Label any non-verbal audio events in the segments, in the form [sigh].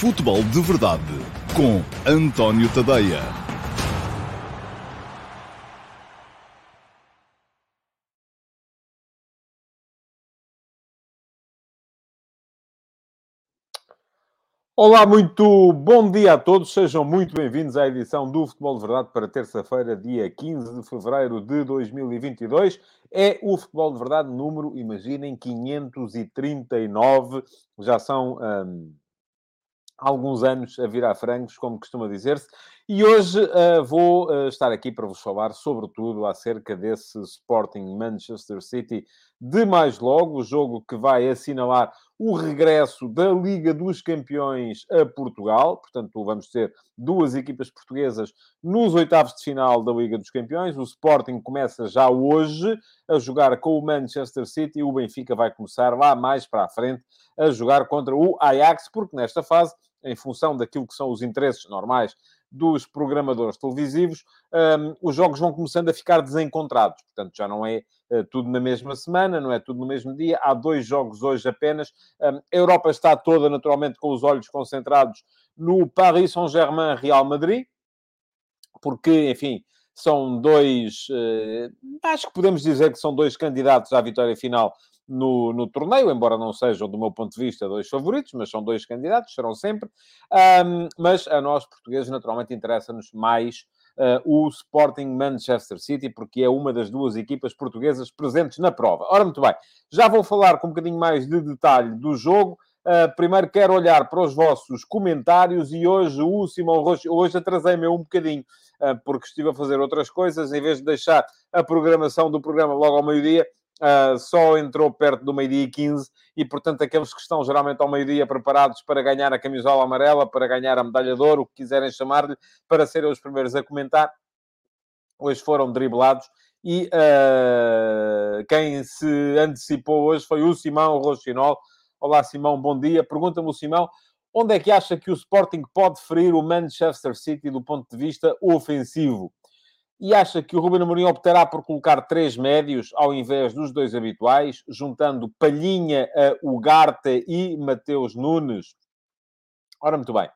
Futebol de Verdade com António Tadeia. Olá, muito bom dia a todos, sejam muito bem-vindos à edição do Futebol de Verdade para terça-feira, dia 15 de fevereiro de 2022. É o Futebol de Verdade número, imaginem, 539, já são. Hum, alguns anos a virar frangos, como costuma dizer-se, e hoje uh, vou uh, estar aqui para vos falar, sobretudo, acerca desse Sporting Manchester City de mais logo, o jogo que vai assinalar o regresso da Liga dos Campeões a Portugal. Portanto, vamos ter duas equipas portuguesas nos oitavos de final da Liga dos Campeões. O Sporting começa já hoje a jogar com o Manchester City e o Benfica vai começar lá mais para a frente a jogar contra o Ajax, porque nesta fase em função daquilo que são os interesses normais dos programadores televisivos, um, os jogos vão começando a ficar desencontrados. Portanto, já não é uh, tudo na mesma semana, não é tudo no mesmo dia. Há dois jogos hoje apenas. Um, a Europa está toda, naturalmente, com os olhos concentrados no Paris Saint-Germain-Real Madrid, porque, enfim, são dois... Uh, acho que podemos dizer que são dois candidatos à vitória final no, no torneio, embora não sejam, do meu ponto de vista, dois favoritos, mas são dois candidatos, serão sempre. Um, mas a nós, portugueses, naturalmente interessa-nos mais uh, o Sporting Manchester City, porque é uma das duas equipas portuguesas presentes na prova. Ora, muito bem, já vou falar com um bocadinho mais de detalhe do jogo. Uh, primeiro quero olhar para os vossos comentários e hoje o Simão Rocha, hoje atrasei-me um bocadinho, uh, porque estive a fazer outras coisas, em vez de deixar a programação do programa logo ao meio-dia, uh, só entrou perto do meio-dia e 15 e, portanto, aqueles que estão geralmente ao meio-dia preparados para ganhar a camisola amarela, para ganhar a medalha de ouro, o que quiserem chamar-lhe, para serem os primeiros a comentar, hoje foram driblados e uh, quem se antecipou hoje foi o Simão Rochinol. Olá, Simão, bom dia. Pergunta-me o Simão, onde é que acha que o Sporting pode ferir o Manchester City do ponto de vista ofensivo? E acha que o Ruben Amorim optará por colocar três médios ao invés dos dois habituais, juntando Palhinha, Ugarte e Mateus Nunes? Ora, muito bem.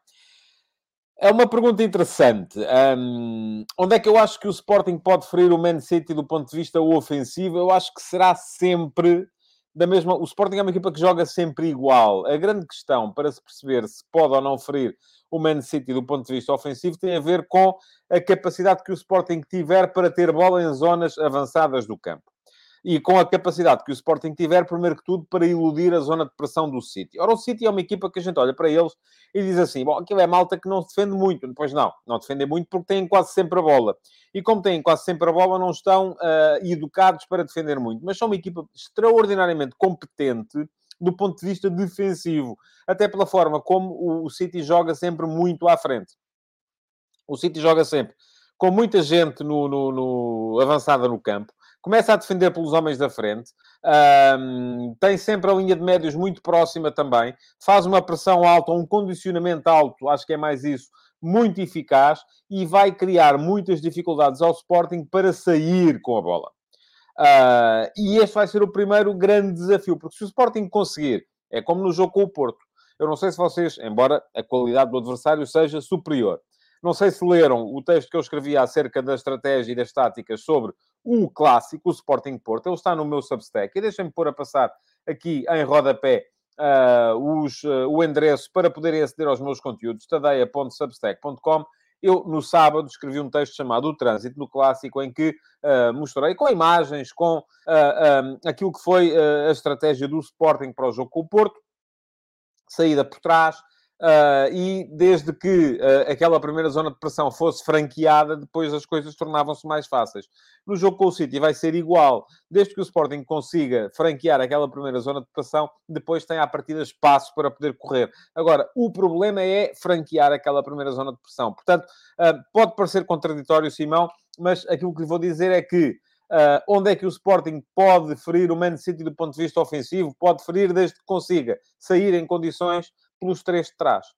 É uma pergunta interessante. Um, onde é que eu acho que o Sporting pode ferir o Man City do ponto de vista ofensivo? Eu acho que será sempre da mesma. O Sporting é uma equipa que joga sempre igual. A grande questão para se perceber se pode ou não ferir o Man City do ponto de vista ofensivo tem a ver com a capacidade que o Sporting tiver para ter bola em zonas avançadas do campo. E com a capacidade que o Sporting tiver, primeiro que tudo, para iludir a zona de pressão do City. Ora, o City é uma equipa que a gente olha para eles e diz assim: bom, aquilo é malta que não se defende muito. Pois não, não defendem muito porque têm quase sempre a bola. E como têm quase sempre a bola, não estão uh, educados para defender muito. Mas são uma equipa extraordinariamente competente do ponto de vista defensivo, até pela forma como o City joga sempre muito à frente. O City joga sempre com muita gente no, no, no avançada no campo, começa a defender pelos homens da frente, um, tem sempre a linha de médios muito próxima também, faz uma pressão alta, um condicionamento alto, acho que é mais isso, muito eficaz e vai criar muitas dificuldades ao Sporting para sair com a bola. Uh, e este vai ser o primeiro grande desafio, porque se o Sporting conseguir, é como no jogo com o Porto, eu não sei se vocês, embora a qualidade do adversário seja superior, não sei se leram o texto que eu escrevi acerca da estratégia e das táticas sobre o clássico, o Sporting Porto. Ele está no meu Substack. E deixem-me pôr a passar aqui em rodapé uh, os, uh, o endereço para poderem aceder aos meus conteúdos, tadeia.substack.com eu, no sábado, escrevi um texto chamado O Trânsito no Clássico, em que uh, mostrei com imagens, com um, aquilo que foi a estratégia do Sporting para o jogo com o Porto, saída por trás, Uh, e desde que uh, aquela primeira zona de pressão fosse franqueada, depois as coisas tornavam-se mais fáceis. No jogo com o City vai ser igual. Desde que o Sporting consiga franquear aquela primeira zona de pressão, depois tem à partida espaço para poder correr. Agora, o problema é franquear aquela primeira zona de pressão. Portanto, uh, pode parecer contraditório, Simão, mas aquilo que lhe vou dizer é que Uh, onde é que o Sporting pode ferir o Man City do ponto de vista ofensivo? Pode ferir desde que consiga sair em condições pelos três de trás.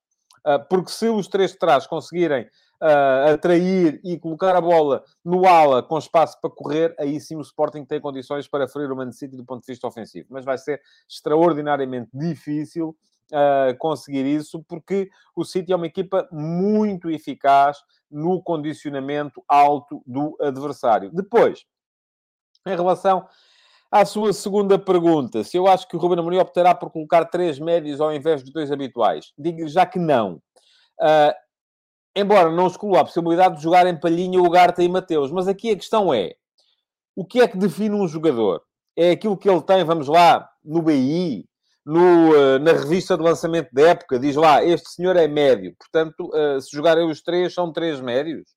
Uh, porque se os três de trás conseguirem uh, atrair e colocar a bola no ala com espaço para correr, aí sim o Sporting tem condições para ferir o Man City do ponto de vista ofensivo. Mas vai ser extraordinariamente difícil uh, conseguir isso, porque o City é uma equipa muito eficaz no condicionamento alto do adversário. Depois, em relação à sua segunda pergunta, se eu acho que o Ruben Amorim optará por colocar três médios ao invés dos dois habituais, digo já que não. Uh, embora não exclua a possibilidade de jogar em Palhinha, Ugarte e Mateus, mas aqui a questão é, o que é que define um jogador? É aquilo que ele tem, vamos lá, no BI, no, uh, na revista de lançamento da época, diz lá, este senhor é médio. Portanto, uh, se jogarem os três, são três médios.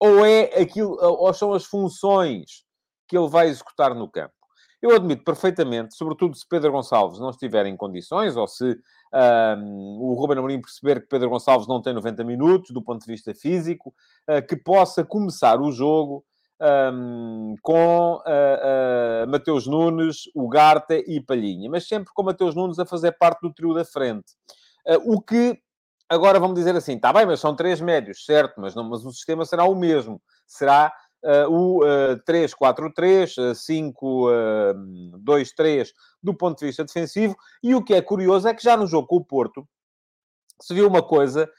Ou é aquilo, ou são as funções que ele vai executar no campo. Eu admito perfeitamente, sobretudo se Pedro Gonçalves não estiver em condições, ou se um, o Ruben Amorim perceber que Pedro Gonçalves não tem 90 minutos do ponto de vista físico, uh, que possa começar o jogo um, com uh, uh, Mateus Nunes, Ugarte e Palhinha, mas sempre com Mateus Nunes a fazer parte do trio da frente. O que, agora vamos dizer assim, está bem, mas são três médios, certo, mas, não, mas o sistema será o mesmo. Será o 3-4-3, 5-2-3 do ponto de vista defensivo. E o que é curioso é que já no jogo com o Porto se viu uma coisa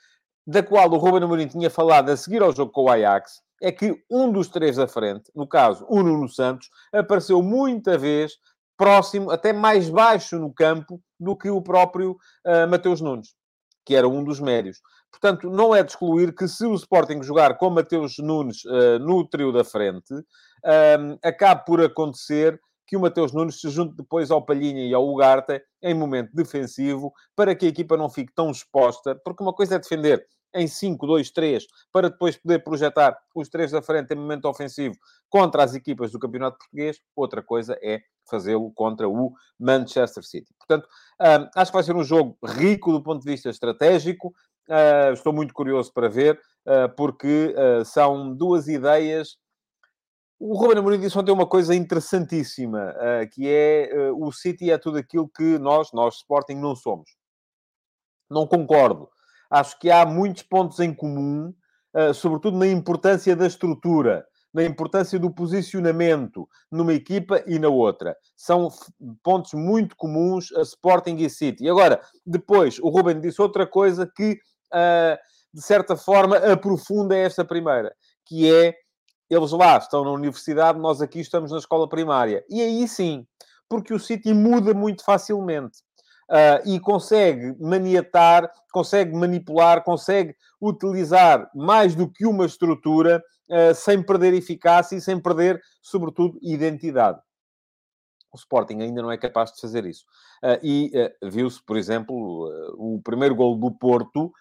da qual o Ruben Amorim tinha falado a seguir ao jogo com o Ajax, é que um dos três da frente, no caso o Nuno Santos, apareceu muita vez próximo, até mais baixo no campo do que o próprio uh, Mateus Nunes, que era um dos médios. Portanto, não é de excluir que se o Sporting jogar com Mateus Nunes uh, no trio da frente, uh, acabe por acontecer que o Mateus Nunes se junte depois ao Palhinha e ao Ugarte em momento defensivo, para que a equipa não fique tão exposta, porque uma coisa é defender em 5, 2, 3, para depois poder projetar os três da frente em momento ofensivo contra as equipas do Campeonato Português. Outra coisa é fazê-lo contra o Manchester City. Portanto, acho que vai ser um jogo rico do ponto de vista estratégico. Uh, estou muito curioso para ver, uh, porque uh, são duas ideias. O Ruben Amorim disse ontem uma coisa interessantíssima, que é o City é tudo aquilo que nós, nós Sporting, não somos. Não concordo acho que há muitos pontos em comum, sobretudo na importância da estrutura, na importância do posicionamento numa equipa e na outra. São pontos muito comuns a Sporting e City. E agora, depois, o Ruben disse outra coisa que, de certa forma, aprofunda esta primeira, que é eles lá estão na universidade, nós aqui estamos na escola primária. E aí sim, porque o City muda muito facilmente uh, e consegue maniatar, consegue manipular, consegue utilizar mais do que uma estrutura uh, sem perder eficácia e sem perder, sobretudo, identidade. O Sporting ainda não é capaz de fazer isso. Uh, e viu-se, por exemplo, o primeiro gol do Porto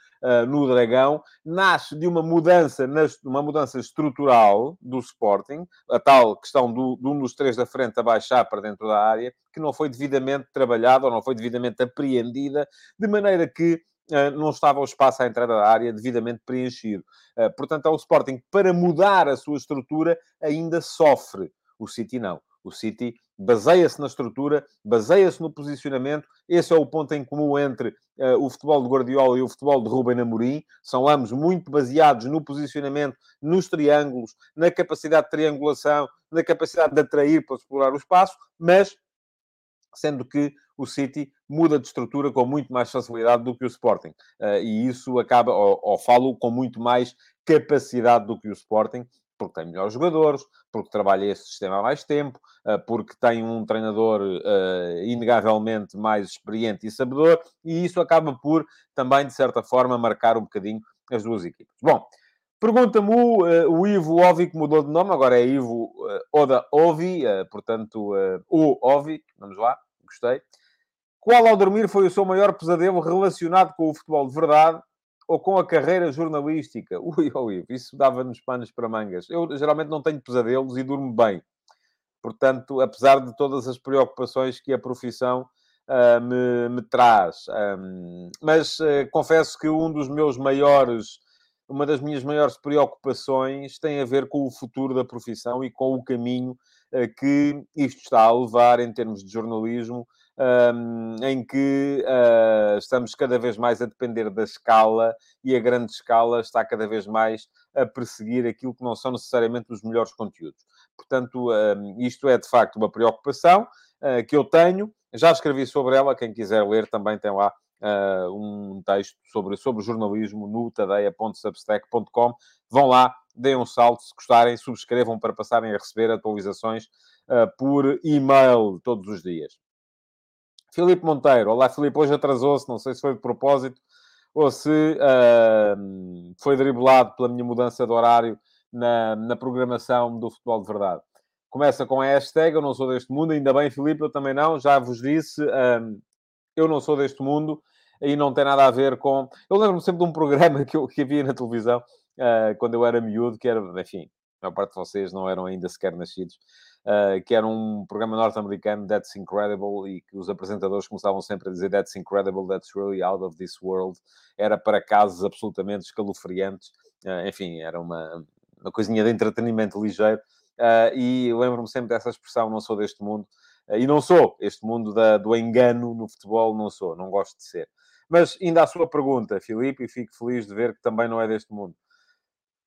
no Dragão nasce de uma mudança, uma mudança estrutural do Sporting, a tal questão do, de um dos três da frente a baixar para dentro da área, que não foi devidamente trabalhada ou não foi devidamente apreendida, de maneira que não estava o espaço à entrada da área devidamente preenchido. portanto, é o Sporting, para mudar a sua estrutura, ainda sofre. O City não. O City baseia-se na estrutura, baseia-se no posicionamento. Esse é o ponto em comum entre uh, o futebol de Guardiola e o futebol de Ruben Amorim. São ambos muito baseados no posicionamento, nos triângulos, na capacidade de triangulação, na capacidade de atrair para explorar o espaço, mas sendo que o City muda de estrutura com muito mais facilidade do que o Sporting. Uh, e isso acaba, ou, ou falo, com muito mais capacidade do que o Sporting, porque tem melhores jogadores, porque trabalha esse sistema há mais tempo, eh, porque tem um treinador uh, inegavelmente mais experiente e sabedor, e isso acaba por também, de certa forma, marcar um bocadinho as duas equipas. Bom, pergunta-me o, uh, o, Ivo Ovi, que mudou de nome, agora é Ivo uh, Oda Ovi, portanto, o Ovi, vamos lá, gostei. Qual ao dormir foi o seu maior pesadelo relacionado com o futebol de verdade? Ou com a carreira jornalística. [laughs] Ui, ui, isso dava-nos panos para mangas. Eu geralmente não tenho pesadelos e durmo bem. Portanto, apesar de todas as preocupações que a profissão uh, me, me, traz. Um, mas uh, confesso que um dos meus maiores, uma das minhas maiores preocupações tem a ver com o futuro da profissão e com o caminho uh, que isto está a levar em termos de jornalismo um, em que uh, estamos cada vez mais a depender da escala e a grande escala está cada vez mais a perseguir aquilo que não são necessariamente os melhores conteúdos. Portanto, um, isto é de facto uma preocupação. uh, que eu tenho. Já escrevi sobre ela, quem quiser ler também tem lá uh, um texto sobre, sobre jornalismo no tadeia.substack.com. Vão lá, deem um salto, se gostarem, subscrevam para passarem a receber atualizações uh, por e-mail todos os dias. Filipe Monteiro. Olá, Filipe. Hoje atrasou-se, não sei se foi de propósito ou se uh, foi driblado pela minha mudança de horário na, na programação do Futebol de Verdade. Começa com a hashtag Eu não sou deste mundo, ainda bem, Filipe, eu também não. Já vos disse, uh, eu não sou deste mundo e não tem nada a ver com. Eu lembro-me sempre de um programa [laughs] que, eu, que havia na televisão uh, quando eu era miúdo, que era, enfim, a maior parte de vocês não eram ainda sequer nascidos, uh, que era um programa norte-americano, That's Incredible, e que os apresentadores começavam sempre a dizer That's Incredible, That's Really Out of This World. Era para casos absolutamente escalofriantes. Uh, enfim, era uma, uma coisinha de entretenimento ligeiro. Uh, e lembro-me sempre dessa expressão, não sou deste mundo. e não sou. Este mundo da, do engano no futebol, não sou. Não gosto de ser. Mas, ainda à sua pergunta, Filipe, e fico feliz de ver que também não é deste mundo.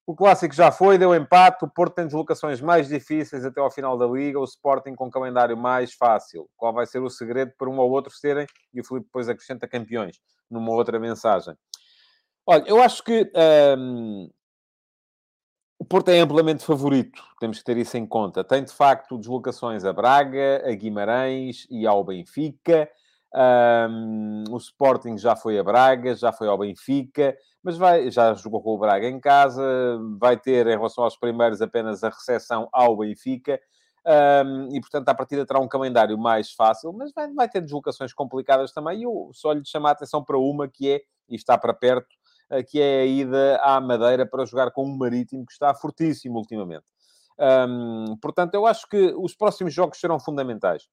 O clássico já foi, deu empate. O Porto tem deslocações mais difíceis até ao final da liga. O Sporting com calendário mais fácil. Qual vai ser o segredo para um ou outro serem? E o Filipe depois acrescenta campeões numa outra mensagem. Olha, eu acho que hum, o Porto é amplamente favorito. Temos que ter isso em conta. Tem de facto deslocações a Braga, a Guimarães e ao Benfica. Um, o Sporting já foi a Braga, já foi ao Benfica, mas vai, já jogou com o Braga em casa, vai ter, em relação aos primeiros, apenas a recepção ao Benfica. Um, e, portanto, à partida terá um calendário mais fácil, mas vai, vai ter deslocações complicadas também. E eu só lhe chamar a atenção para uma que é, e está para perto, que é a ida à Madeira para jogar com um Marítimo que está fortíssimo ultimamente. Um, portanto, eu acho que os próximos jogos serão fundamentais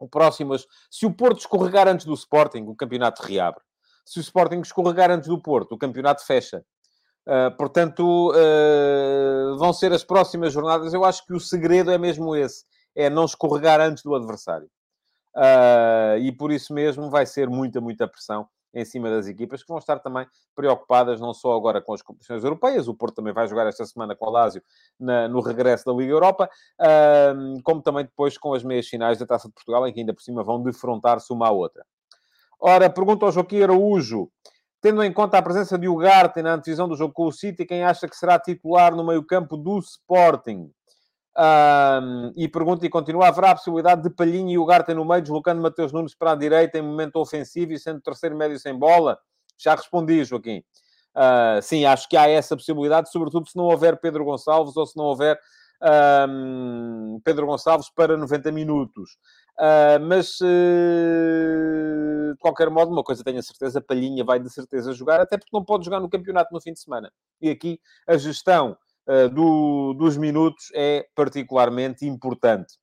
o próximo, se o Porto escorregar antes do Sporting, o campeonato reabre. Se o Sporting escorregar antes do Porto, o campeonato fecha. Uh, portanto, uh, vão ser as próximas jornadas. Eu acho que o segredo é mesmo esse: é não escorregar antes do adversário. Uh, e por isso mesmo vai ser muita, muita pressão em cima das equipas, que vão estar também preocupadas não só agora com as competições europeias, o Porto também vai jogar esta semana com o Lásio na, no regresso da Liga Europa, como também depois com as meias finais da Taça de Portugal, em que ainda por cima vão defrontar-se uma à outra. Ora, pergunta ao Joaquim Araújo, tendo em conta a presença de Ugarte na antevisão do jogo com o City, quem acha que será titular no meio-campo do Sporting? Um, e pergunta e continua: haverá a possibilidade de Palhinha e Ugarte no meio, deslocando Mateus Nunes para a direita em momento ofensivo e sendo terceiro médio sem bola? Já respondi, Joaquim. Uh, sim, acho que há essa possibilidade, sobretudo se não houver Pedro Gonçalves ou se não houver um, Pedro Gonçalves para 90 minutos. Uh, mas, uh, de qualquer modo, uma coisa tenho a certeza: Palhinha vai de certeza jogar, até porque não pode jogar no campeonato no fim de semana. E aqui a gestão uh, do, dos minutos é particularmente importante.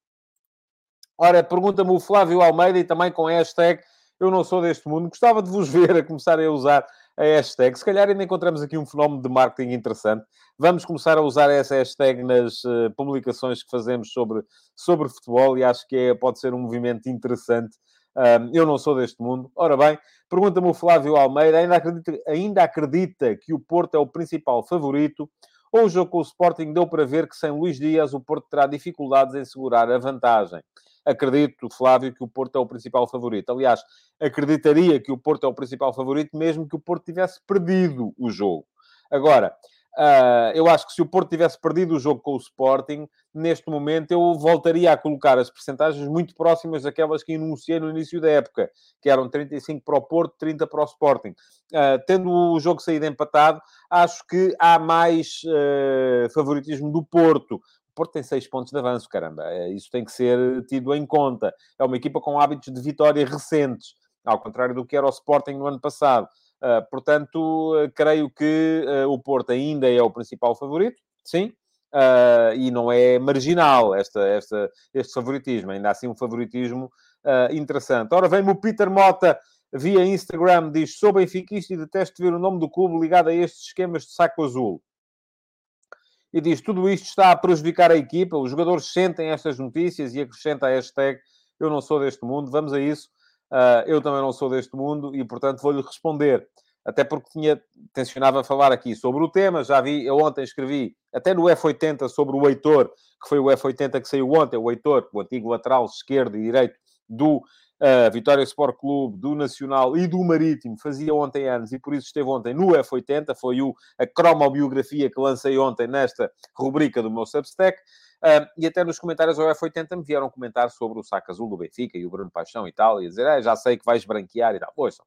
Ora, pergunta-me o Flávio Almeida e também com a hashtag Eu não sou deste mundo. Gostava de vos [laughs] ver a começar a usar a hashtag. Se calhar ainda encontramos aqui um fenómeno de marketing interessante. Vamos começar a usar essa hashtag nas uh, publicações que fazemos sobre, sobre futebol e acho que é, pode ser um movimento interessante. Um, eu não sou deste mundo. Ora bem, pergunta-me o Flávio Almeida, ainda acredita, ainda acredita que o Porto é o principal favorito ou o jogo com o Sporting deu para ver que sem Luís Dias o Porto terá dificuldades em segurar a vantagem. Acredito, Flávio, que o Porto é o principal favorito. Aliás, acreditaria que o Porto é o principal favorito, mesmo que o Porto tivesse perdido o jogo. Agora, Uh, eu acho que se o Porto tivesse perdido o jogo com o Sporting, neste momento eu voltaria a colocar as percentagens muito próximas daquelas que enunciei no início da época, que eram 35 para o Porto, 30 para o Sporting. Uh, tendo o jogo saído empatado, acho que há mais uh, favoritismo do Porto. Porto tem seis pontos de avanço, caramba. Isso tem que ser tido em conta. É uma equipa com hábitos de vitória recentes, ao contrário do que era o Sporting no ano passado. Uh, portanto, uh, creio que uh, o Porto ainda é o principal favorito, sim, e não é marginal esta, esta, este favoritismo, ainda assim um favoritismo interessante. Ora, vem-me o Peter Mota via Instagram, diz: Sou benfiquista e detesto ver o nome do clube ligado a estes esquemas de saco azul. E diz: Tudo isto está a prejudicar a equipa, os jogadores sentem estas notícias e acrescenta a hashtag Eu não sou deste mundo. Vamos a isso. Uh, eu também não sou deste mundo e, portanto, vou-lhe responder. Até porque tinha, tencionava falar aqui sobre o tema. Já vi, eu ontem escrevi, até no F80, sobre o Heitor, que foi o F80 que saiu ontem, o Heitor, o antigo lateral esquerdo e direito do uh, Vitória Sport Clube, do Nacional e do Marítimo, fazia ontem anos e por isso esteve ontem no F80, foi o, a cromobiografia que lancei ontem nesta rubrica do meu Substack. Uh, e até nos comentários ao F80 me vieram comentar sobre o saco azul do Benfica e o Bruno Paixão e tal, e dizer, ah, já sei que vais branquear e tal. Pois,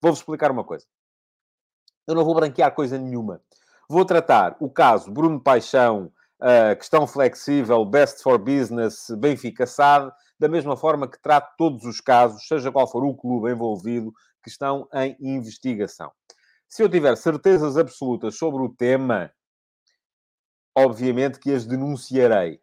vou-vos explicar uma coisa. Eu não vou branquear coisa nenhuma. Vou tratar o caso Bruno Paixão, uh, questão flexível, best for business, Benfica SAD, da mesma forma que trato todos os casos, seja qual for o clube envolvido, que estão em investigação. Se eu tiver certezas absolutas sobre o tema, obviamente que as denunciarei.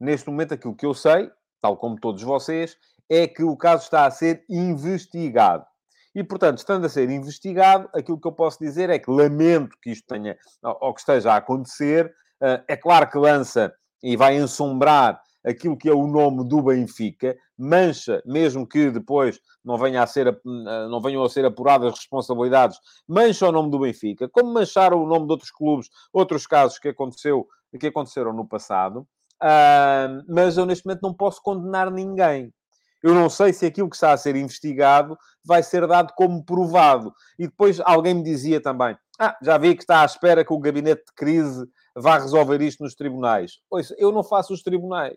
Neste momento, aquilo que eu sei, tal como todos vocês, é que o caso está a ser investigado. E, portanto, estando a ser investigado, aquilo que eu posso dizer é que lamento que isto tenha, ou que esteja a acontecer. Eh, é claro que lança e vai ensombrar aquilo que é o nome do Benfica, mancha, mesmo que depois não, venha a ser, eh, não venham a ser apuradas responsabilidades, mancha o nome do Benfica, como mancharam o nome de outros clubes, outros casos que, aconteceu, que aconteceram no passado. Uh, mas eu neste momento não posso condenar ninguém. Eu não sei se aquilo que está a ser investigado vai ser dado como provado. E depois alguém me dizia também: Ah, já vi que está à espera que o gabinete de crise vá resolver isto nos tribunais. Pois, eu não faço os tribunais.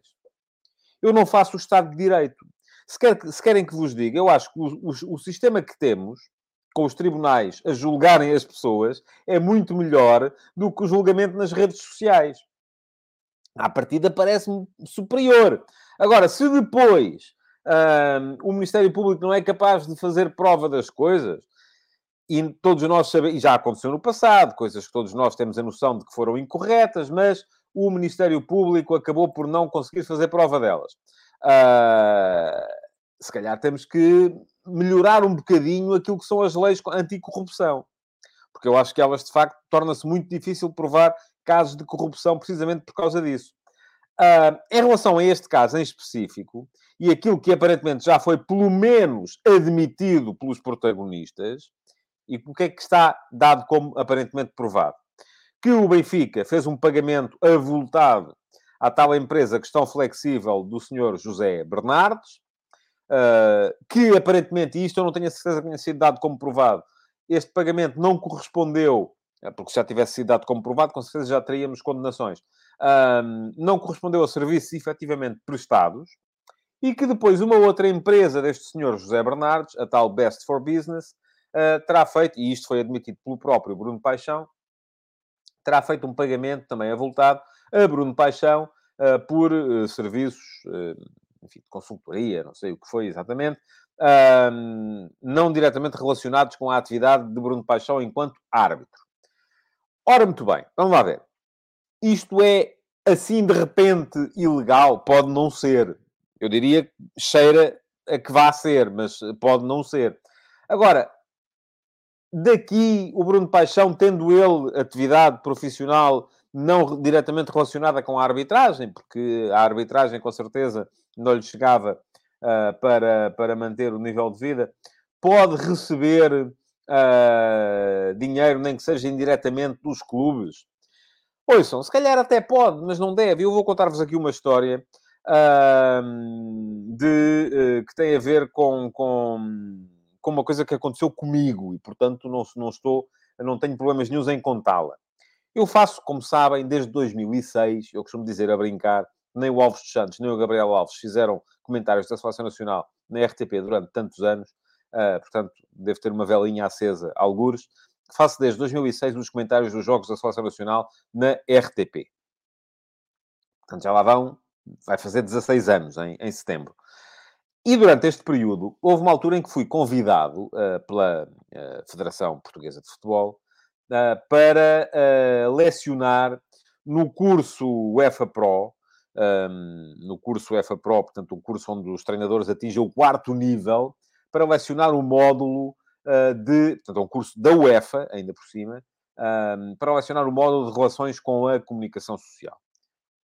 Eu não faço o Estado de Direito. Se, quer, se querem que vos diga, eu acho que o, o, o sistema que temos, com os tribunais a julgarem as pessoas, é muito melhor do que o julgamento nas redes sociais. À partida parece-me superior. Agora, se depois o Ministério Público não é capaz de fazer prova das coisas, e todos nós sabemos, e já aconteceu no passado, coisas que todos nós temos a noção de que foram incorretas, mas o Ministério Público acabou por não conseguir fazer prova delas. Uh, se calhar temos que melhorar um bocadinho aquilo que são as leis anticorrupção. Porque eu acho que elas, de facto, torna-se muito difícil provar casos de corrupção precisamente por causa disso. Uh, em relação a este caso em específico, e aquilo que aparentemente já foi pelo menos admitido pelos protagonistas, e o que é que está dado como aparentemente provado? Que o Benfica fez um pagamento avultado à tal empresa questão flexível do senhor José Bernardes, uh, que aparentemente, e isto eu não tenho a certeza que tenha sido dado como provado, este pagamento não correspondeu, porque se já tivesse sido dado como provado, com certeza já teríamos condenações não correspondeu a serviços efetivamente prestados, e que depois uma outra empresa deste senhor José Bernardes, a tal Best for Business, uh, terá feito, e isto foi admitido pelo próprio Bruno Paixão, terá feito um pagamento também avultado a Bruno Paixão uh, por uh, serviços, enfim, de consultoria, não sei o que foi exatamente, não diretamente relacionados com a atividade de Bruno Paixão enquanto árbitro. Ora, muito bem, vamos lá ver. Isto é, assim, de repente, ilegal? Pode não ser. Eu diria que cheira a que vá ser, mas pode não ser. Agora, daqui, o Bruno Paixão, tendo ele atividade profissional não diretamente relacionada com a arbitragem, porque a arbitragem, com certeza, não lhe chegava uh, para, para manter o nível de vida, pode receber uh, dinheiro, nem que seja indiretamente, dos clubes. Ouçam, se calhar até pode, mas não deve. Eu vou contar-vos aqui uma história uh, de, uh, que tem a ver com, com, com uma coisa que aconteceu comigo e, portanto, não, não estou, não tenho problemas nenhums em contá-la. Eu faço, como sabem, desde 2006, eu costumo dizer a brincar, nem o Alves dos Santos, nem o Gabriel Alves fizeram comentários da Seleção Nacional na RTP durante tantos anos, uh, portanto, devo ter uma velinha acesa, algures faço desde 2006 os comentários dos Jogos da Seleção Nacional na RTP. Portanto, já lá vão, vai fazer 16 anos em, em setembro. E durante este período, houve uma altura em que fui convidado uh, pela uh, Federação Portuguesa de Futebol uh, para lecionar no curso UEFA Pro, um, ehm, no curso UEFA Pro, portanto, um curso onde os treinadores atingem o quarto nível, para lecionar o módulo de, portanto, é um curso da UEFA, ainda por cima, um, para lecionar o módulo de relações com a comunicação social.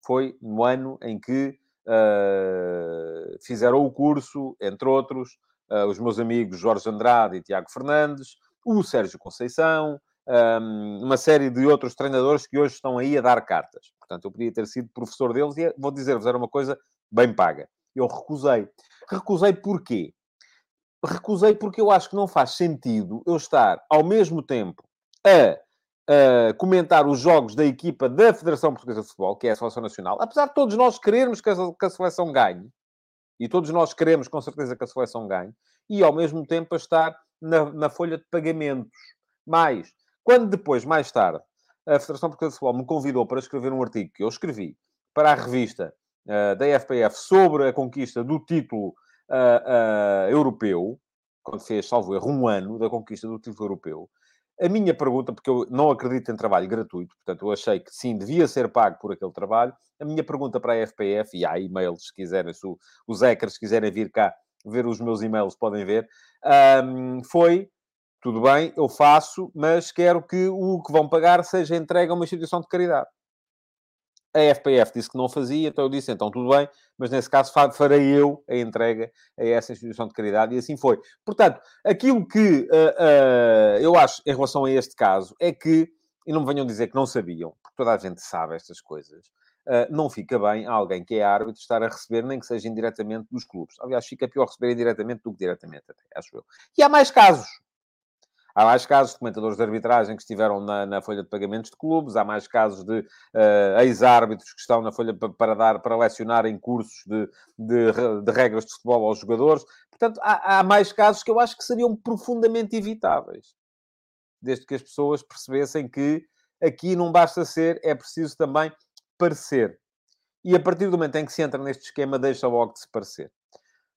Foi no ano em que uh, fizeram o curso, entre outros, uh, os meus amigos Jorge Andrade e Tiago Fernandes, o Sérgio Conceição, um, uma série de outros treinadores que hoje estão aí a dar cartas. Portanto, eu podia ter sido professor deles e vou dizer-vos, era uma coisa bem paga. Eu recusei. Recusei porquê? Recusei porque eu acho que não faz sentido eu estar, ao mesmo tempo, a Uh, comentar os jogos da equipa da Federação Portuguesa de Futebol, que é a Seleção Nacional, apesar de todos nós querermos que a, que a, seleção ganhe, e todos nós queremos com certeza que a seleção ganhe, e ao mesmo tempo a estar na, na folha de pagamentos. Mas, quando depois, mais tarde, a Federação Portuguesa de Futebol me convidou para escrever um artigo que eu escrevi para a revista uh, da FPF sobre a conquista do título uh, europeu, quando fez, salvo erro, um ano da conquista do título europeu, a minha pergunta, porque eu não acredito em trabalho gratuito, portanto, eu achei que sim, devia ser pago por aquele trabalho. A minha pergunta para a FPF, e há e-mails, se quiserem, se os hackers quiserem vir cá ver os meus e-mails, podem ver, um, foi: tudo bem, eu faço, mas quero que o que vão pagar seja entregue a uma instituição de caridade. A FPF disse que não fazia, então eu disse, então tudo bem, mas nesse caso farei eu a entrega a essa instituição de caridade, e assim foi. Portanto, aquilo que uh, uh, eu acho em relação a este caso é que, e não me venham dizer que não sabiam, porque toda a gente sabe estas coisas, uh, não fica bem alguém que é árbitro estar a receber, nem que seja indiretamente dos clubes. Aliás, fica pior receber indiretamente do que diretamente, até, acho eu. E há mais casos. Há mais casos de comentadores de arbitragem que estiveram na, na folha de pagamentos de clubes, há mais casos de uh, ex-árbitros que estão na folha para dar, para lecionar em cursos de, de, de regras de futebol aos jogadores. Portanto, há, há mais casos que eu acho que seriam profundamente evitáveis. Desde que as pessoas percebessem que aqui não basta ser, é preciso também parecer. E a partir do momento em que se entra neste esquema, deixa logo de se parecer.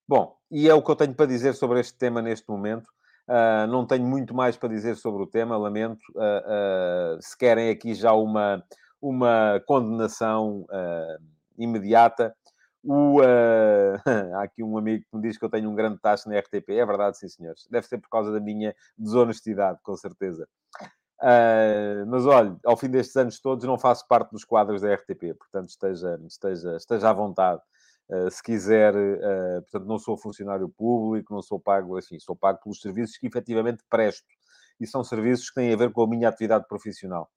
Bom, e é o que eu tenho para dizer sobre este tema neste momento. Uh, não tenho muito mais para dizer sobre o tema, lamento. Uh, uh, se querem aqui já uma, uma condenação imediata, o, [laughs] há aqui um amigo que me diz que eu tenho um grande taxa na RTP. É verdade, sim, senhores. Deve ser por causa da minha desonestidade, com certeza. mas olha, ao fim destes anos todos, não faço parte dos quadros da RTP, portanto, esteja, esteja, esteja à vontade se quiser, uh, portanto, não sou funcionário público, não sou pago, assim, sou pago pelos serviços que efetivamente presto. E são serviços que têm a ver com a minha atividade profissional.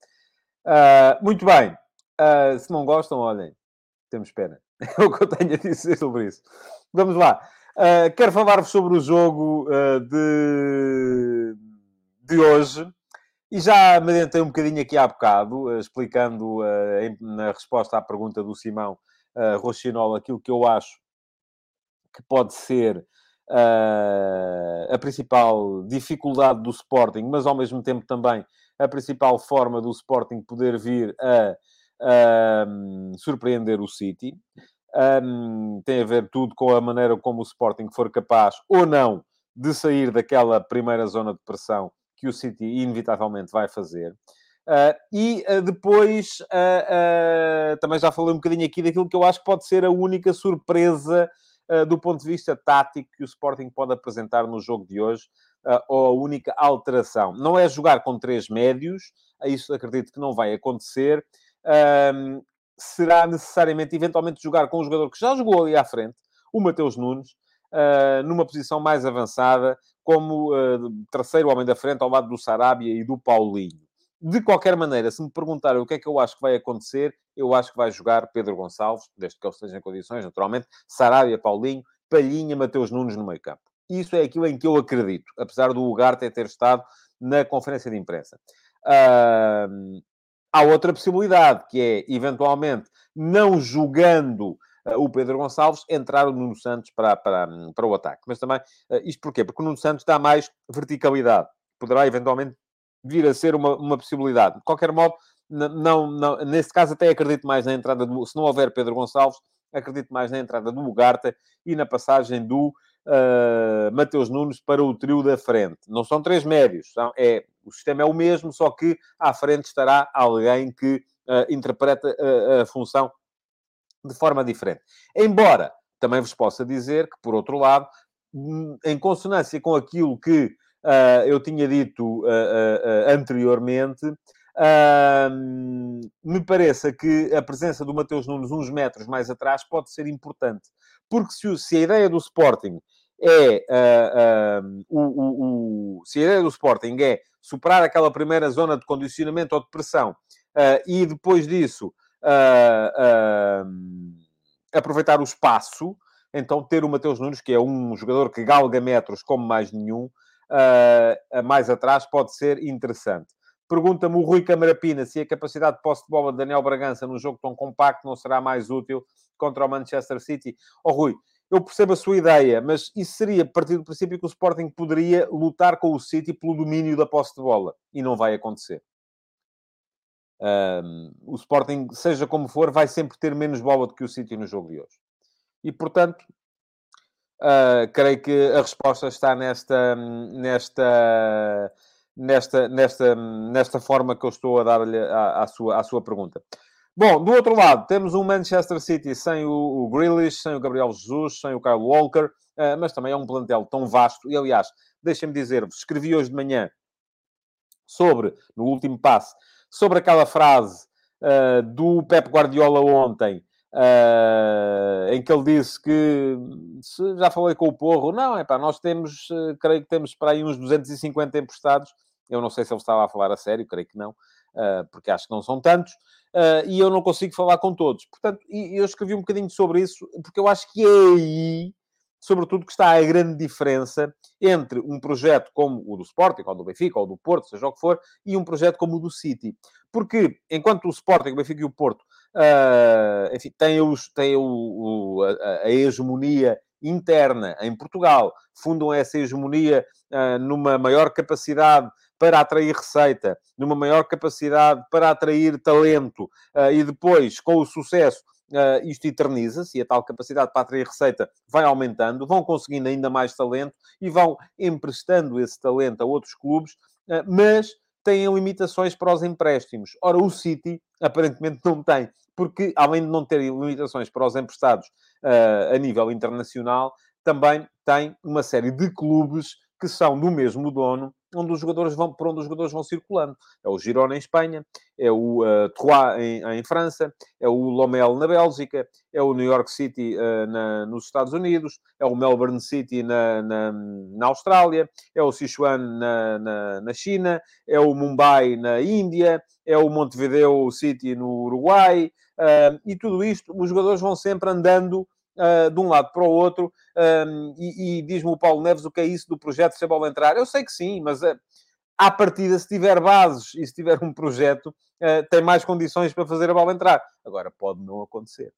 Uh, muito bem. se não gostam, olhem, temos pena. [laughs] É o que eu tenho a dizer sobre isso. Vamos lá. quero falar-vos sobre o jogo de, de hoje. E já me adiantei um bocadinho aqui há bocado, explicando na resposta à pergunta do Simão uh, Rochinol aquilo que eu acho que pode ser uh, a principal dificuldade do Sporting, mas ao mesmo tempo também a principal forma do Sporting poder vir a, a um, surpreender o City. Um, tem a ver tudo com a maneira como o Sporting for capaz ou não de sair daquela primeira zona de pressão que o City inevitavelmente vai fazer. Uh, e uh, depois, uh, também já falei um bocadinho aqui daquilo que eu acho que pode ser a única surpresa do ponto de vista tático que o Sporting pode apresentar no jogo de hoje, ou a única alteração. Não é jogar com três médios, isso acredito que não vai acontecer. será necessariamente, eventualmente, jogar com um jogador que já jogou ali à frente, o Mateus Nunes, numa posição mais avançada, como terceiro homem da frente, ao lado do Sarabia e do Paulinho. De qualquer maneira, se me perguntarem o que é que eu acho que vai acontecer, eu acho que vai jogar Pedro Gonçalves, desde que ele esteja em condições, naturalmente, Sarabia, Paulinho, Palhinha, Mateus Nunes no meio campo. Isso é aquilo em que eu acredito, apesar do Ugarte ter estado na conferência de imprensa. Há outra possibilidade, que é, eventualmente, não jogando uh, o Pedro Gonçalves, entrar o Nuno Santos para, para, para o ataque. Mas também, uh, isto porquê? Porque o Nuno Santos dá mais verticalidade. Poderá, eventualmente, vir a ser uma, uma possibilidade. De qualquer modo, não, não, nesse caso até acredito mais na entrada do... Se não houver Pedro Gonçalves, acredito mais na entrada do Ugarte e na passagem do uh, Mateus Nunes para o trio da frente. Não são três médios. São, é, o sistema é o mesmo, só que à frente estará alguém que uh, interpreta a, a função de forma diferente. Embora também vos possa dizer que, por outro lado, hum, em consonância com aquilo que eu tinha dito uh, uh, anteriormente, me parece que a presença do Mateus Nunes uns metros mais atrás pode ser importante. Porque se, se a ideia do Sporting é uh, uh, o, o, o, se a ideia do Sporting é superar aquela primeira zona de condicionamento ou de pressão uh, e depois disso aproveitar o espaço, então ter o Mateus Nunes, que é um jogador que galga metros como mais nenhum, mais atrás pode ser interessante. Pergunta-me o Rui Camarapina se a capacidade de posse de bola de Daniel Bragança num jogo tão compacto não será mais útil contra o Manchester City. Oh, Rui, eu percebo a sua ideia, mas isso seria partir do princípio que o Sporting poderia lutar com o City pelo domínio da posse de bola. E não vai acontecer. Um, o Sporting, seja como for, vai sempre ter menos bola do que o City no jogo de hoje. E, portanto, uh, creio que a resposta está nesta, nesta, nesta, nesta, nesta forma que eu estou a dar-lhe à, à, sua, à sua pergunta. Bom, do outro lado, temos um Manchester City sem o, o Grealish, sem o Gabriel Jesus, sem o Kyle Walker, uh, mas também é um plantel tão vasto. E, aliás, deixem-me dizer-vos, escrevi hoje de manhã sobre, no último passo, sobre aquela frase uh, do Pep Guardiola ontem, uh, em que ele disse que já falei com o Porro, não, é pá, nós temos, creio que temos para aí uns 250 emprestados. Eu não sei se ele estava a falar a sério, creio que não, porque acho que não são tantos uh, e eu não consigo falar com todos. Portanto, eu escrevi um bocadinho sobre isso, porque eu acho que é aí, sobretudo, que está a grande diferença entre um projeto como o do Sporting, ou do Benfica, ou do Porto, seja o que for, e um projeto como o do City. Porque, enquanto o Sporting, o Benfica e o Porto, uh, enfim, têm, os, o, o, a, a hegemonia interna em Portugal, fundam essa hegemonia uh, numa maior capacidade para atrair receita, numa maior capacidade para atrair talento uh, e depois, com o sucesso, Uh, isto eterniza-se e a tal capacidade para atrair receita vai aumentando, vão conseguindo ainda mais talento e vão emprestando esse talento a outros clubes, uh, mas têm limitações para os empréstimos. Ora, o City aparentemente não tem, porque além de não ter limitações para os emprestados uh, a nível internacional, também tem uma série de clubes que são do mesmo dono onde os jogadores vão, por onde os jogadores vão circulando. É o Girona em Espanha, é o uh, Troyes em, em, França, é o Lomel na Bélgica, é o New York City uh, na, nos Estados Unidos, é o Melbourne City na, na, na Austrália, é o Sichuan na, na, na, China, é o Mumbai na Índia, é o Montevideo City no Uruguai, uh, e tudo isto, os jogadores vão sempre andando uh, de um lado para o outro, um, e, e diz-me o Paulo Neves o que é isso do projeto se a bola entrar. Eu sei que sim, mas uh, à partida, se tiver bases e se tiver um projeto, uh, tem mais condições para fazer a bola entrar. Agora, pode não acontecer.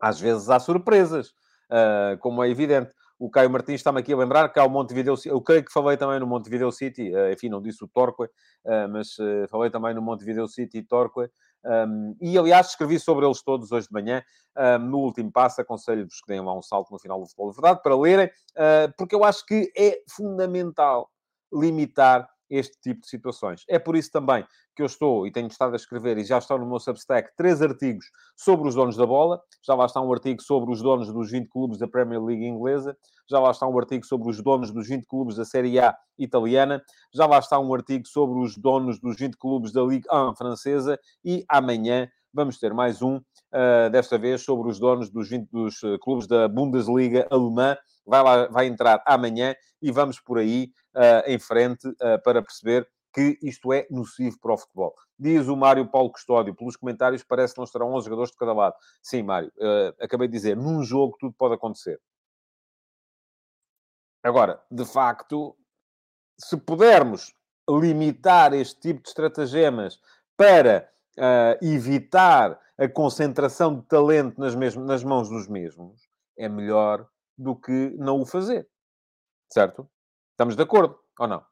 Às vezes há surpresas, uh, como é evidente. O Caio Martins está-me aqui a lembrar que há o Montevideo City. Eu creio que falei também no Montevideo City, enfim, não disse o Torque, mas falei também no Montevideo City e Torque. Um, e, aliás, escrevi sobre eles todos hoje de manhã, um, no último passo. Aconselho-vos que deem lá um salto no final do Futebol de Verdade para lerem, uh, porque eu acho que é fundamental limitar este tipo de situações. É por isso também que eu estou e tenho estado a escrever, e já estão no meu Substack, três artigos sobre os donos da bola. Já lá está um artigo sobre os donos dos 20 clubes da Premier League inglesa. Já lá está um artigo sobre os donos dos 20 clubes da Série A italiana. Já lá está um artigo sobre os donos dos 20 clubes da Ligue 1 francesa. E amanhã vamos ter mais um, uh, desta vez sobre os donos dos 20 dos uh, clubes da Bundesliga alemã. Vai, lá, vai entrar amanhã e vamos por aí uh, em frente para perceber que isto é nocivo para o futebol. Diz o Mário Paulo Custódio, pelos comentários, parece que não estarão 11 jogadores de cada lado. Sim, Mário, acabei de dizer, num jogo tudo pode acontecer. Agora, de facto, se pudermos limitar este tipo de estratagemas para uh, evitar a concentração de talento nas, mesmas, nas mãos dos mesmos, é melhor do que não o fazer. Certo? Estamos de acordo ou não?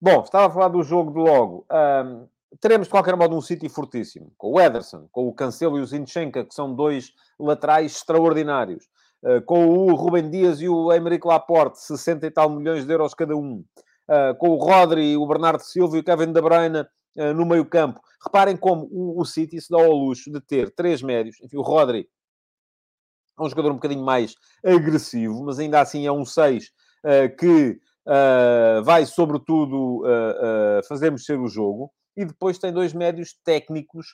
Bom, estava a falar do jogo de logo. Um, teremos, de qualquer modo, um City fortíssimo. Com o Ederson, com o Cancelo e o Zinchenko, que são dois laterais extraordinários. Uh, com o Rubem Dias e o Emerick Laporte, 60 e tal milhões de euros cada um. Uh, com o Rodri, o Bernardo Silva e o Kevin De Bruyne no meio campo. Reparem como o, o City se dá ao luxo de ter três médios. Enfim, o Rodri é um jogador um bocadinho mais agressivo, mas ainda assim é um 6 uh, que uh, vai, sobretudo, uh, fazer mexer o jogo. e depois tem dois médios técnicos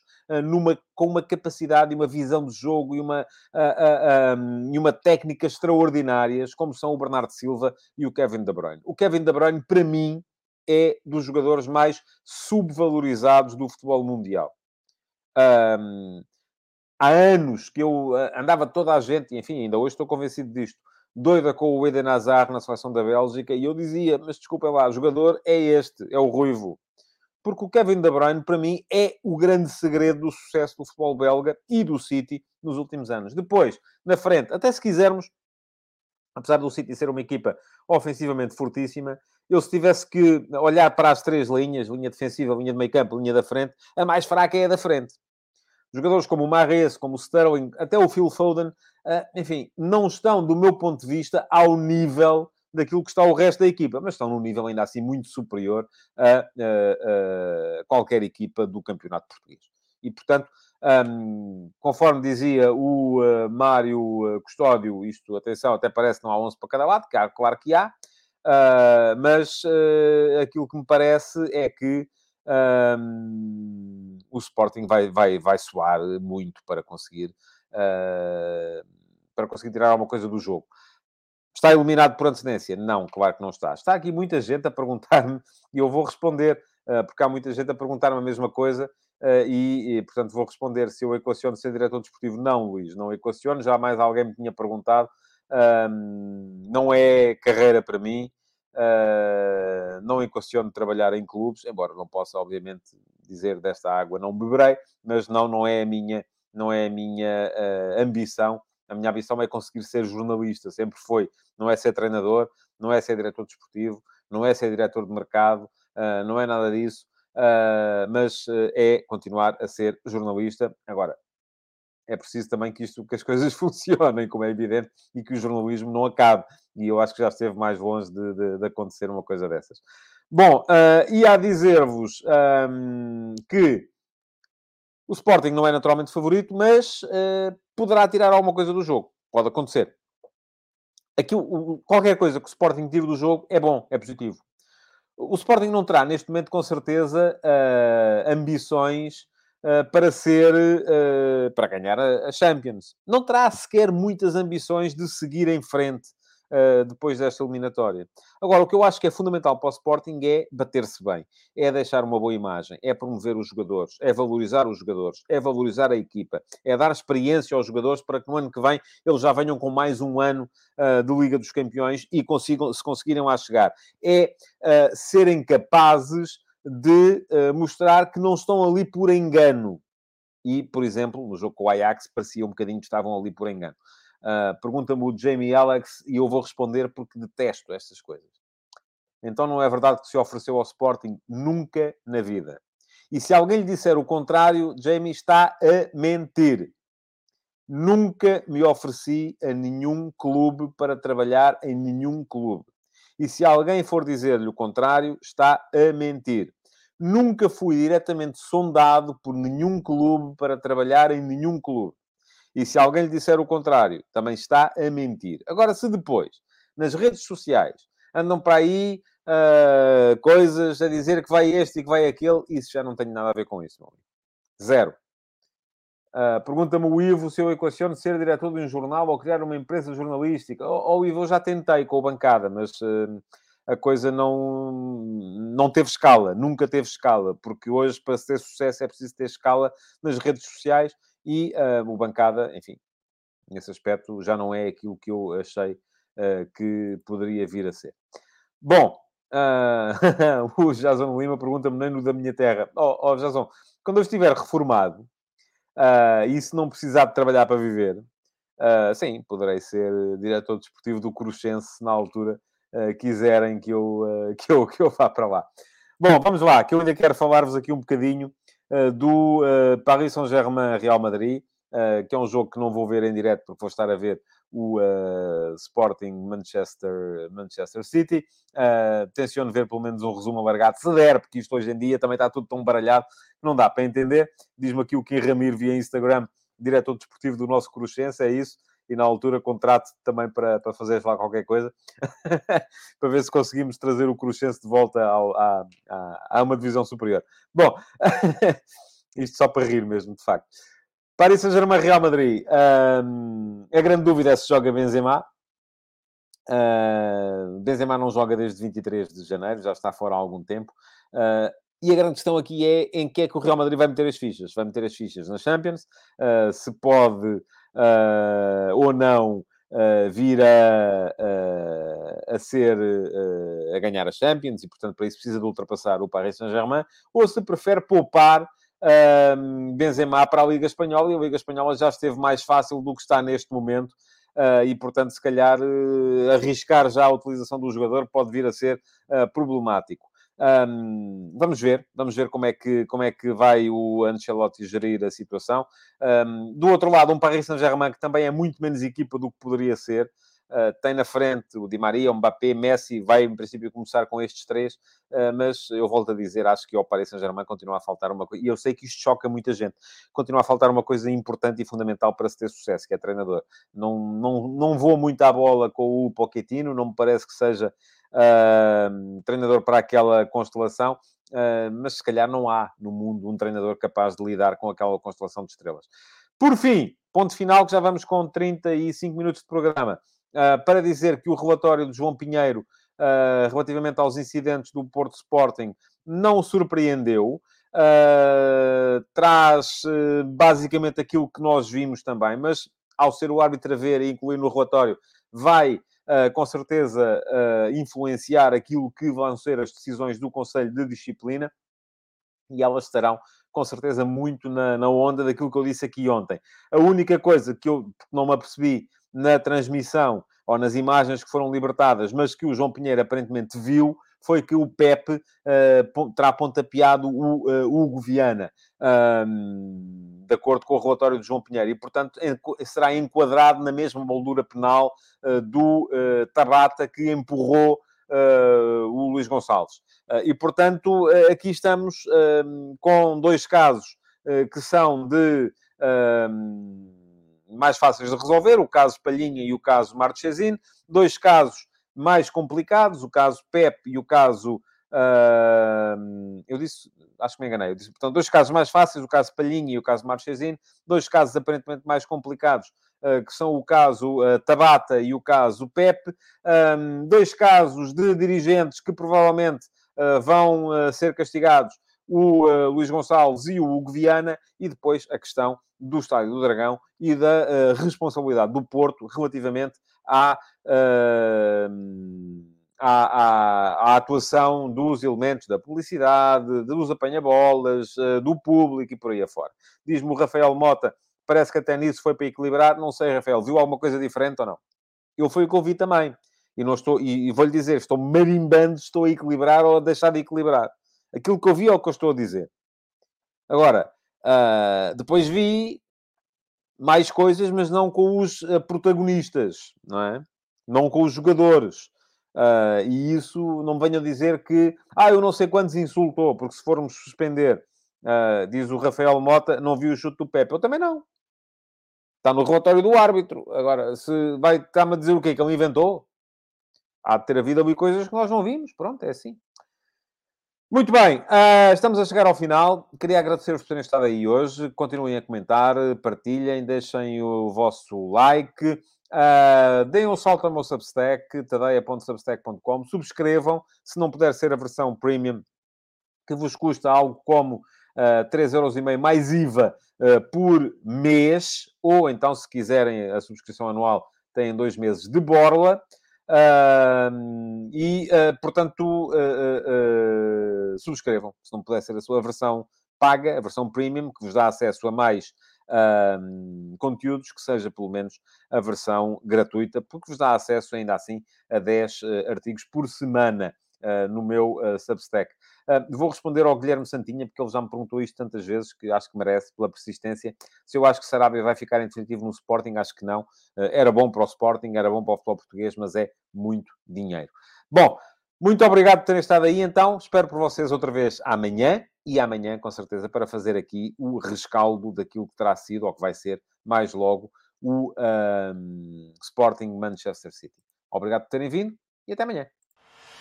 numa, com uma capacidade e uma visão de jogo e uma, uh, e uma técnica extraordinárias, como são o Bernardo Silva e o Kevin De Bruyne. O Kevin De Bruyne, para mim, é dos jogadores mais subvalorizados do futebol mundial. Um, há anos que eu andava toda a gente, enfim, ainda hoje estou convencido disto, doida com o Eden Hazard na seleção da Bélgica, e eu dizia, mas desculpa lá, o jogador é este, é o Ruivo. Porque o Kevin De Bruyne, para mim, é o grande segredo do sucesso do futebol belga e do City nos últimos anos. Depois, na frente, até se quisermos, apesar do City ser uma equipa ofensivamente fortíssima, eu se tivesse que olhar para as três linhas, linha defensiva, linha de meio campo, linha da frente, a mais fraca é a da frente. Jogadores como o Mahrez, como o Sterling, até o Phil Foden, ah, enfim, não estão, do meu ponto de vista, ao nível daquilo que está o resto da equipa, mas estão num nível ainda assim muito superior a, a, a qualquer equipa do campeonato português. E, portanto, um, conforme dizia o uh, Mário Custódio, isto, atenção, até parece que não há 11 para cada lado, há, claro que há, uh, mas uh, aquilo que me parece é que um, o Sporting vai, vai, vai soar muito para conseguir, para conseguir tirar alguma coisa do jogo. Está iluminado por antecedência? Não, claro que não está. Está aqui muita gente a perguntar-me [laughs] e eu vou responder, porque há muita gente a perguntar-me a mesma coisa Uh, e, e, portanto, vou responder se eu equaciono ser diretor desportivo. Não, Luís, não equaciono. Jamais alguém me tinha perguntado. Uh, não é carreira para mim. Uh, não equaciono trabalhar em clubes, embora não possa, obviamente, dizer desta água não beberei, mas não, não é a minha, não é a minha ah, ambição. A minha ambição é conseguir ser jornalista, sempre foi. Não é ser treinador, não é ser diretor desportivo, não é ser diretor de mercado, não é nada disso uh, mas uh, é continuar a ser jornalista. Agora, é preciso também que, isto, que as [laughs] coisas funcionem, como é evidente, e que o jornalismo não acabe. E eu acho que já esteve mais longe de, de, de acontecer uma coisa dessas. Bom, uh, e a dizer-vos um, que o Sporting não é naturalmente favorito, mas uh, poderá tirar alguma coisa do jogo. Pode acontecer. Aqui, o, qualquer coisa que o Sporting tire do jogo é bom, é positivo. O Sporting não terá, neste momento, com certeza, uh, ambições para ser, para ganhar a, Champions. Não terá sequer muitas ambições de seguir em frente uh, depois desta eliminatória. Agora, o que eu acho que é fundamental para o Sporting é bater-se bem, é deixar uma boa imagem, é promover os jogadores, é valorizar os jogadores, é valorizar a equipa, é dar experiência aos jogadores para que no ano que vem eles já venham com mais um ano uh, de Liga dos Campeões e consigam, se conseguirem lá chegar. É uh, serem capazes de mostrar que não estão ali por engano. E, por exemplo, no jogo com o Ajax, parecia um bocadinho que estavam ali por engano. Uh, Pergunta-me o Jamie Alex e eu vou responder porque detesto estas coisas. Então não é verdade que se ofereceu ao Sporting nunca na vida. E se alguém lhe disser o contrário, Jamie está a mentir. Nunca me ofereci a nenhum clube para trabalhar em nenhum clube. E se alguém for dizer-lhe o contrário, está a mentir. Nunca fui diretamente sondado por nenhum clube para trabalhar em nenhum clube. E se alguém lhe disser o contrário, também está a mentir. Agora, se depois, nas redes sociais, andam para aí uh, coisas a dizer que vai este e que vai aquele, isso já não tem nada a ver com isso, meu amigo. Zero. Uh, Pergunta-me o Ivo se eu equaciono ser diretor de um jornal ou criar uma empresa jornalística. Oh, oh, Ivo, eu já tentei com a bancada, mas uh, a coisa não, não teve escala, nunca teve escala, porque hoje, para ter sucesso, é preciso ter escala nas redes sociais e uh, o Bancada, enfim, nesse aspecto já não é aquilo que eu achei uh, que poderia vir a ser. Bom, uh, [laughs] o Jason Lima pergunta-me nem no da minha terra. Ó oh, oh, Jason, quando eu estiver reformado e se não precisar de trabalhar para viver, sim, poderei ser diretor desportivo do Cruxense na altura quiserem que eu, [laughs] que, eu, que eu vá para lá. Bom, vamos lá, que eu ainda quero falar-vos aqui um bocadinho do eh, Paris Saint-Germain-Real Madrid, eh, que é um jogo que não vou ver em direto, porque vou estar a ver o uh, Sporting Manchester, Manchester City. Uh, tenciono ver pelo menos um resumo alargado, se der, porque isto hoje em dia também está tudo tão baralhado que não dá para entender. Diz-me aqui o Kim Ramiro via Instagram, diretor desportivo do nosso Cruxense, é isso. E na altura contrato também para, para fazeres lá qualquer coisa, [laughs] para ver se conseguimos trazer o Cruxense de volta ao, à, à, a uma divisão superior. Bom, [laughs] isto só para rir mesmo, de facto. Paris Saint-Germain, Real Madrid. Um, a grande dúvida é se joga Benzema. Uh, Benzema não joga desde 23 de janeiro, já está fora há algum tempo. Uh, e a grande questão aqui é em que é que o Real Madrid vai meter as fichas. Vai meter as fichas na Champions, uh, se pode uh, ou não uh, vir a, a ser a ganhar a Champions e, portanto, para isso precisa de ultrapassar o Paris Saint-Germain, ou se prefere poupar Benzema para a Liga Espanhola e a Liga Espanhola já esteve mais fácil do que está neste momento. e, portanto, se calhar arriscar já a utilização do jogador pode vir a ser problemático. Um, vamos ver, vamos ver como é, que, como é que vai o Ancelotti gerir a situação. Um, do outro lado, um Paris Saint-Germain que também é muito menos equipa do que poderia ser. Uh, tem na frente o Di Maria, o Mbappé, Messi, vai em princípio começar com estes três, uh, mas eu volto a dizer, acho que ao Paris Saint-Germain continua a faltar uma coisa, e eu sei que isto choca muita gente, continua a faltar uma coisa importante e fundamental para se ter sucesso, que é treinador. Não, não, não vou muito à bola com o Pochettino, não me parece que seja uh, treinador para aquela constelação, mas se calhar não há no mundo um treinador capaz de lidar com aquela constelação de estrelas. Por fim, ponto final, que já vamos com 35 minutos de programa, para dizer que o relatório de João Pinheiro relativamente aos incidentes do Porto Sporting não surpreendeu. Uh, traz uh, basicamente aquilo que nós vimos também, mas ao ser o árbitro a ver e incluir no relatório, vai uh, com certeza uh, influenciar aquilo que vão ser as decisões do Conselho de Disciplina e elas estarão com certeza muito na, na onda daquilo que eu disse aqui ontem. A única coisa que eu não me apercebi na transmissão ou nas imagens que foram libertadas, mas que o João Pinheiro aparentemente viu, foi que o Pepe uh, terá pontapeado o uh, Hugo Viana, um, de acordo com o relatório de João Pinheiro, e, portanto, será enquadrado na mesma moldura penal uh, do Tabata que empurrou o Luís Gonçalves. e, portanto, aqui estamos com dois casos que são de mais fáceis de resolver, o caso Palhinha e o caso Marchesine, dois casos mais complicados, o caso PEP e o caso. Uh, eu disse, acho que me enganei, eu disse, portanto, dois casos mais fáceis, o caso Palhinha e o caso Marchesine, dois casos aparentemente mais complicados, uh, que são o caso uh, Tabata e o caso PEP, um, dois casos de dirigentes que provavelmente vão ser castigados, o Luís Gonçalves e o Hugo Viana, e depois a questão do Estádio do Dragão e da responsabilidade do Porto relativamente à, uh, à, à, à, atuação dos elementos da publicidade, dos apanha-bolas, uh, do público e por aí afora. Diz-me o Rafael Mota, parece que até nisso foi para equilibrar. Não sei, Rafael, viu alguma coisa diferente ou não? Eu fui o que ouvi também. E, não estou, e, e vou-lhe dizer, estou marimbando, estou a equilibrar ou a deixar de equilibrar. Aquilo que eu vi é o que eu estou a dizer. Agora, uh, depois vi mais coisas, mas não com os uh, protagonistas, não é? Não com os jogadores. Uh, e isso não venho a dizer que, ah, eu não sei quantos insultou, porque se formos suspender, diz o Rafael Mota, não viu o chute do Pepe. Eu também não. Está no relatório do árbitro. Agora, se vai estar-me a dizer o quê? Que ele inventou? Há de ter havido ali coisas que nós não vimos. Pronto, é assim. Muito bem, uh, estamos a chegar ao final. Queria agradecer-vos por terem estado aí hoje. Continuem a comentar, partilhem, deixem o vosso like. Uh, deem um salto ao meu Substack, tadeia.substack.com. Subscrevam, se não puder ser a versão premium, que vos custa algo como uh, 3,5€ mais IVA uh, por mês. Ou então, se quiserem a subscrição anual, têm dois meses de borla. Uh, e, uh, portanto, uh, subscrevam, se não puder ser a sua versão paga, a versão premium, que vos dá acesso a mais conteúdos, que seja pelo menos a versão gratuita, porque vos dá acesso ainda assim a 10 artigos por semana. No meu Substack. Uh, vou responder ao Guilherme Santinha, porque ele já me perguntou isto tantas vezes, que acho que merece, pela persistência. Se eu acho que Sarabia vai ficar em definitivo no Sporting, acho que não. era bom para o Sporting, era bom para o futebol português, mas é muito dinheiro. Bom, muito obrigado por terem estado aí, então. Espero por vocês outra vez amanhã e amanhã, com certeza, para fazer aqui o rescaldo daquilo que terá sido ou que vai ser mais logo o um, Sporting Manchester City. Obrigado por terem vindo e até amanhã.